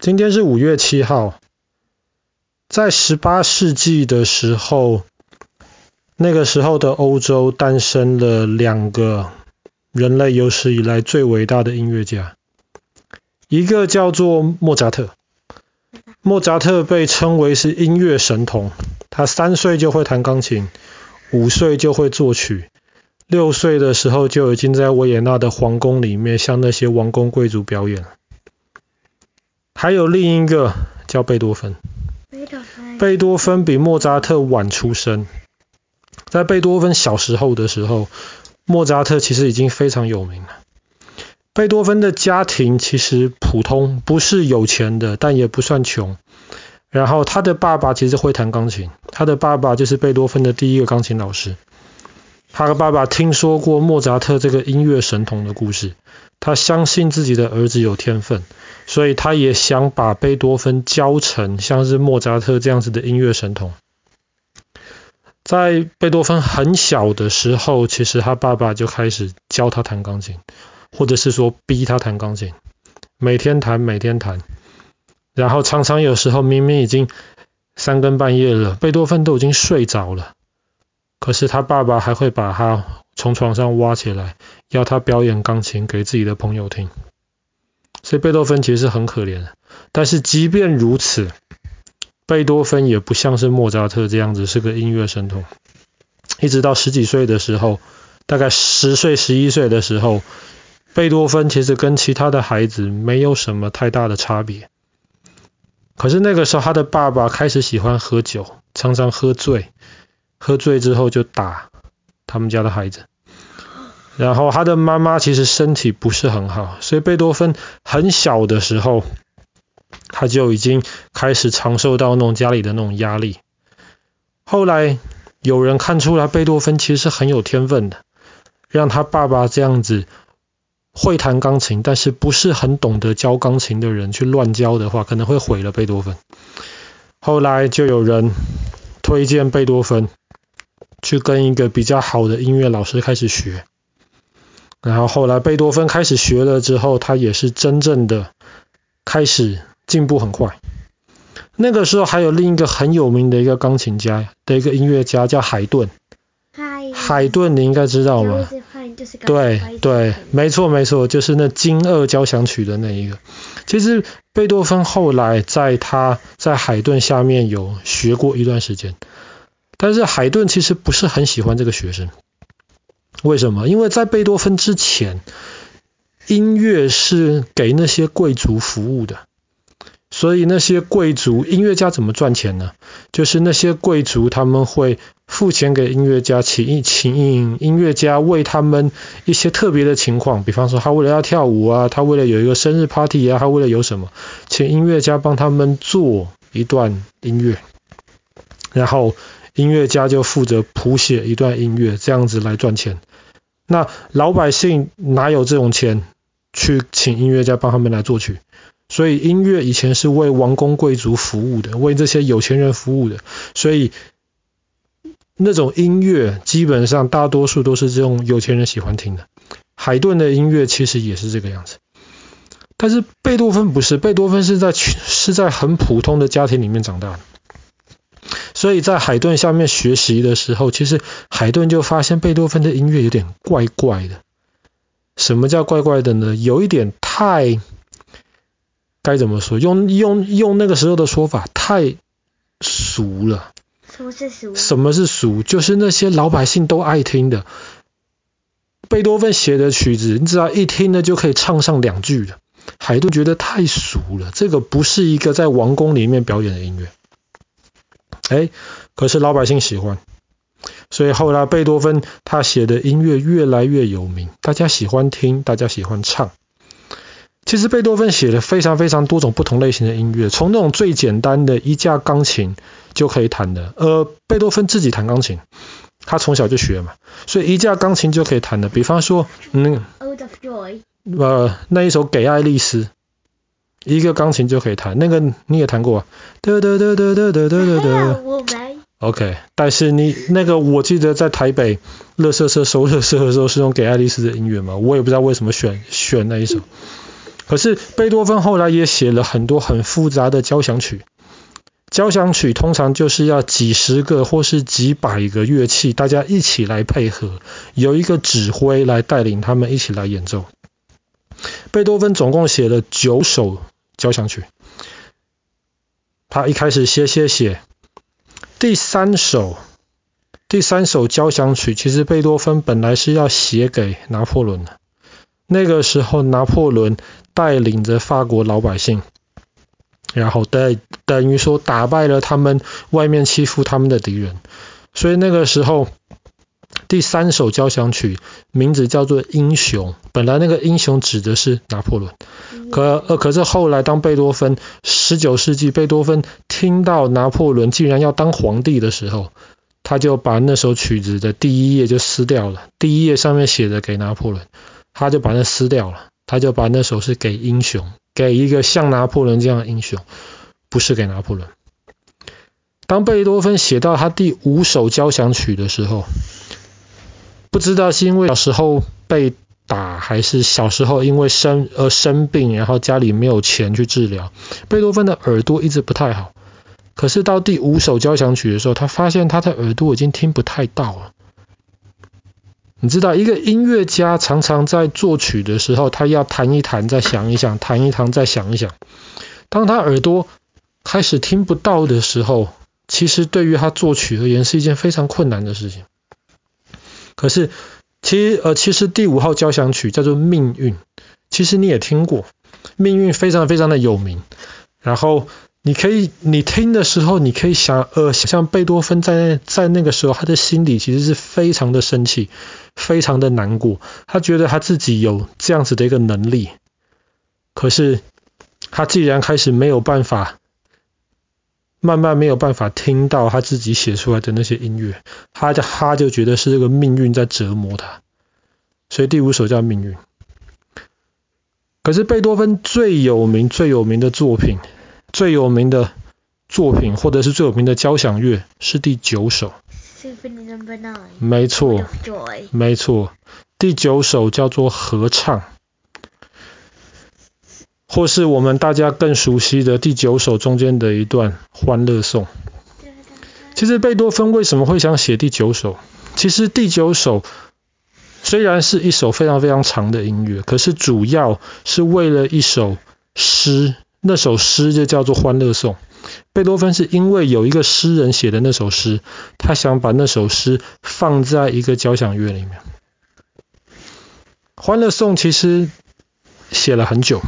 今天是五月七号，在十八世纪的时候，那个时候的欧洲诞生了两个人类有史以来最伟大的音乐家，一个叫做莫扎特。莫扎特被称为是音乐神童，他三岁就会弹钢琴，五岁就会作曲，六岁的时候就已经在维也纳的皇宫里面向那些王公贵族表演了。还有另一个叫贝多芬，贝多芬比莫扎特晚出生，在贝多芬小时候的时候，莫扎特其实已经非常有名了。贝多芬的家庭其实普通，不是有钱的，但也不算穷。然后他的爸爸其实会弹钢琴，他的爸爸就是贝多芬的第一个钢琴老师。他的爸爸听说过莫扎特这个音乐神童的故事，他相信自己的儿子有天分。所以他也想把贝多芬教成像是莫扎特这样子的音乐神童。在贝多芬很小的时候，其实他爸爸就开始教他弹钢琴，或者是说逼他弹钢琴，每天弹，每天弹。然后常常有时候明明已经三更半夜了，贝多芬都已经睡着了，可是他爸爸还会把他从床上挖起来，要他表演钢琴给自己的朋友听。所以贝多芬其实是很可怜的，但是即便如此，贝多芬也不像是莫扎特这样子是个音乐神童。一直到十几岁的时候，大概十岁、十一岁的时候，贝多芬其实跟其他的孩子没有什么太大的差别。可是那个时候，他的爸爸开始喜欢喝酒，常常喝醉，喝醉之后就打他们家的孩子。然后他的妈妈其实身体不是很好，所以贝多芬很小的时候，他就已经开始尝受到那种家里的那种压力。后来有人看出来贝多芬其实是很有天分的，让他爸爸这样子会弹钢琴，但是不是很懂得教钢琴的人去乱教的话，可能会毁了贝多芬。后来就有人推荐贝多芬去跟一个比较好的音乐老师开始学。然后后来贝多芬开始学了之后，他也是真正的开始进步很快。那个时候还有另一个很有名的一个钢琴家的一个音乐家叫海顿。海顿你应该知道吗？对对，没错没错，就是那金二交响曲的那一个。其实贝多芬后来在他在海顿下面有学过一段时间，但是海顿其实不是很喜欢这个学生。为什么？因为在贝多芬之前，音乐是给那些贵族服务的，所以那些贵族音乐家怎么赚钱呢？就是那些贵族他们会付钱给音乐家，请一请音乐家为他们一些特别的情况，比方说他为了要跳舞啊，他为了有一个生日 party 啊，他为了有什么，请音乐家帮他们做一段音乐，然后。音乐家就负责谱写一段音乐，这样子来赚钱。那老百姓哪有这种钱去请音乐家帮他们来作曲？所以音乐以前是为王公贵族服务的，为这些有钱人服务的。所以那种音乐基本上大多数都是这种有钱人喜欢听的。海顿的音乐其实也是这个样子，但是贝多芬不是，贝多芬是在是在很普通的家庭里面长大的。所以在海顿下面学习的时候，其实海顿就发现贝多芬的音乐有点怪怪的。什么叫怪怪的呢？有一点太，该怎么说？用用用那个时候的说法，太俗了。什么是俗？什么是俗？就是那些老百姓都爱听的。贝多芬写的曲子，你只要一听呢，就可以唱上两句的。海顿觉得太俗了，这个不是一个在王宫里面表演的音乐。哎，可是老百姓喜欢，所以后来贝多芬他写的音乐越来越有名，大家喜欢听，大家喜欢唱。其实贝多芬写了非常非常多种不同类型的音乐，从那种最简单的一架钢琴就可以弹的，呃，贝多芬自己弹钢琴，他从小就学嘛，所以一架钢琴就可以弹的。比方说，嗯呃，那一首给爱丽丝。一个钢琴就可以弹，那个你也弹过啊？哒哒哒哒哒哒哒哒。我没。OK，但是你那个我记得在台北乐色车收垃圾的时候是用给爱丽丝的音乐嘛？我也不知道为什么选选那一首。可是贝多芬后来也写了很多很复杂的交响曲。交响曲通常就是要几十个或是几百个乐器，大家一起来配合，有一个指挥来带领他们一起来演奏。贝多芬总共写了九首交响曲，他一开始写写写，第三首第三首交响曲，其实贝多芬本来是要写给拿破仑的。那个时候，拿破仑带领着法国老百姓。然后等等于说打败了他们外面欺负他们的敌人，所以那个时候第三首交响曲名字叫做《英雄》，本来那个英雄指的是拿破仑，可呃可是后来当贝多芬十九世纪贝多芬听到拿破仑竟然要当皇帝的时候，他就把那首曲子的第一页就撕掉了，第一页上面写的给拿破仑，他就把那撕掉了，他就把那首是给英雄。给一个像拿破仑这样的英雄，不是给拿破仑。当贝多芬写到他第五首交响曲的时候，不知道是因为小时候被打，还是小时候因为生而生病，然后家里没有钱去治疗，贝多芬的耳朵一直不太好。可是到第五首交响曲的时候，他发现他的耳朵已经听不太到了。你知道，一个音乐家常常在作曲的时候，他要弹一弹，再想一想，弹一弹，再想一想。当他耳朵开始听不到的时候，其实对于他作曲而言是一件非常困难的事情。可是，其实呃，其实第五号交响曲叫做《命运》，其实你也听过，《命运》非常非常的有名。然后。你可以，你听的时候，你可以想，呃，想象贝多芬在在那个时候，他的心里其实是非常的生气，非常的难过。他觉得他自己有这样子的一个能力，可是他既然开始没有办法，慢慢没有办法听到他自己写出来的那些音乐，他就他就觉得是这个命运在折磨他。所以第五首叫《命运》。可是贝多芬最有名、最有名的作品。最有名的作品，或者是最有名的交响乐，是第九首。没错，没错，第九首叫做合唱，或是我们大家更熟悉的第九首中间的一段欢乐颂。其实贝多芬为什么会想写第九首？其实第九首虽然是一首非常非常长的音乐，可是主要是为了一首诗。那首诗就叫做《欢乐颂》。贝多芬是因为有一个诗人写的那首诗，他想把那首诗放在一个交响乐里面。《欢乐颂》其实写了很久，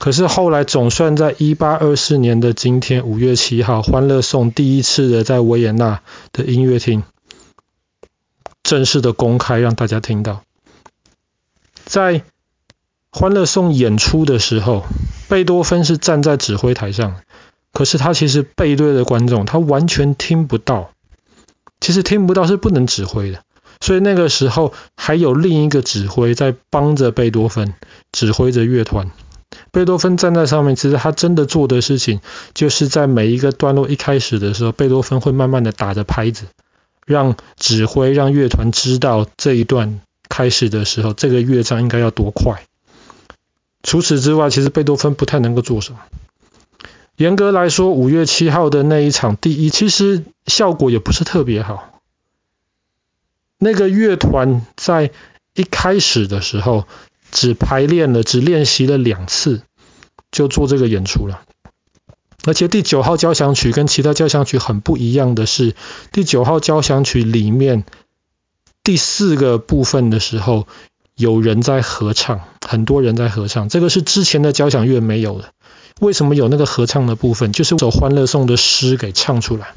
可是后来总算在一八二四年的今天五月七号，《欢乐颂》第一次的在维也纳的音乐厅正式的公开，让大家听到，在。欢乐颂演出的时候，贝多芬是站在指挥台上，可是他其实背对着观众，他完全听不到。其实听不到是不能指挥的，所以那个时候还有另一个指挥在帮着贝多芬指挥着乐团。贝多芬站在上面，其实他真的做的事情，就是在每一个段落一开始的时候，贝多芬会慢慢的打着拍子，让指挥让乐团知道这一段开始的时候，这个乐章应该要多快。除此之外，其实贝多芬不太能够做什么。严格来说，五月七号的那一场第一，其实效果也不是特别好。那个乐团在一开始的时候只排练了，只练习了两次，就做这个演出了。而且第九号交响曲跟其他交响曲很不一样的是，第九号交响曲里面第四个部分的时候，有人在合唱，很多人在合唱，这个是之前的交响乐没有的。为什么有那个合唱的部分？就是首《欢乐颂》的诗给唱出来。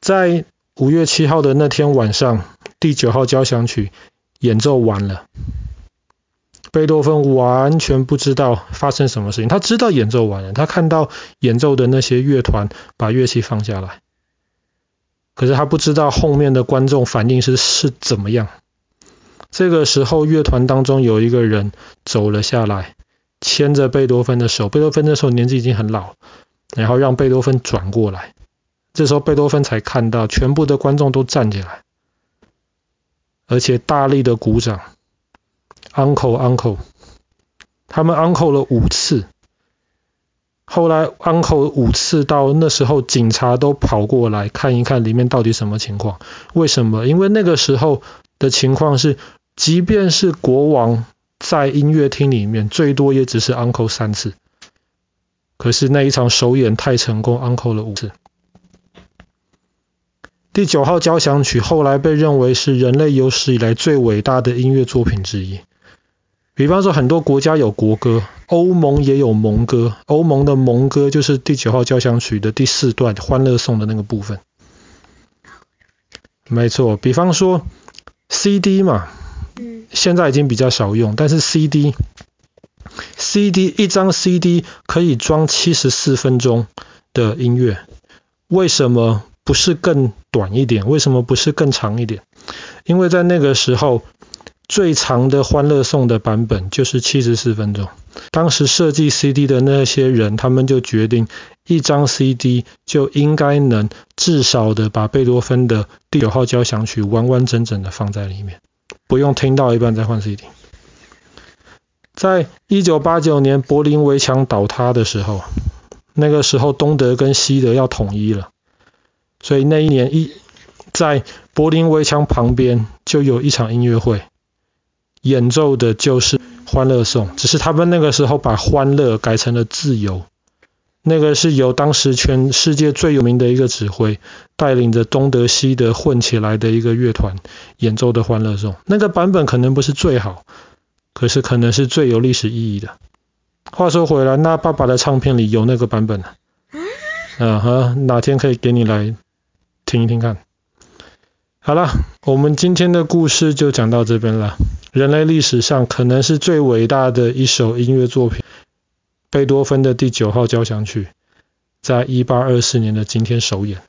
在五月七号的那天晚上，第九号交响曲演奏完了，贝多芬完全不知道发生什么事情。他知道演奏完了，他看到演奏的那些乐团把乐器放下来，可是他不知道后面的观众反应是是怎么样。这个时候，乐团当中有一个人走了下来，牵着贝多芬的手。贝多芬那时候年纪已经很老，然后让贝多芬转过来。这时候，贝多芬才看到全部的观众都站起来，而且大力的鼓掌，，uncle uncle，他们 uncle 了五次。后来 uncle 五次到那时候，警察都跑过来看一看里面到底什么情况。为什么？因为那个时候的情况是，即便是国王在音乐厅里面，最多也只是 uncle 三次。可是那一场首演太成功，uncle 了五次。第九号交响曲后来被认为是人类有史以来最伟大的音乐作品之一。比方说，很多国家有国歌，欧盟也有盟歌。欧盟的盟歌就是第九号交响曲的第四段《欢乐颂》的那个部分。没错，比方说 CD 嘛，现在已经比较少用，但是 CD，CD 一张 CD 可以装七十四分钟的音乐，为什么？不是更短一点？为什么不是更长一点？因为在那个时候，最长的《欢乐颂》的版本就是七十四分钟。当时设计 CD 的那些人，他们就决定，一张 CD 就应该能至少的把贝多芬的第九号交响曲完完整整的放在里面，不用听到一半再换 CD。在一九八九年柏林围墙倒塌的时候，那个时候东德跟西德要统一了。所以那一年一在柏林围墙旁边就有一场音乐会，演奏的就是《欢乐颂》，只是他们那个时候把“欢乐”改成了“自由”。那个是由当时全世界最有名的一个指挥带领着东德西德混起来的一个乐团演奏的《欢乐颂》。那个版本可能不是最好，可是可能是最有历史意义的。话说回来，那爸爸的唱片里有那个版本啊？嗯哼，哪天可以给你来。听一听看，好了，我们今天的故事就讲到这边了。人类历史上可能是最伟大的一首音乐作品——贝多芬的第九号交响曲，在一八二四年的今天首演。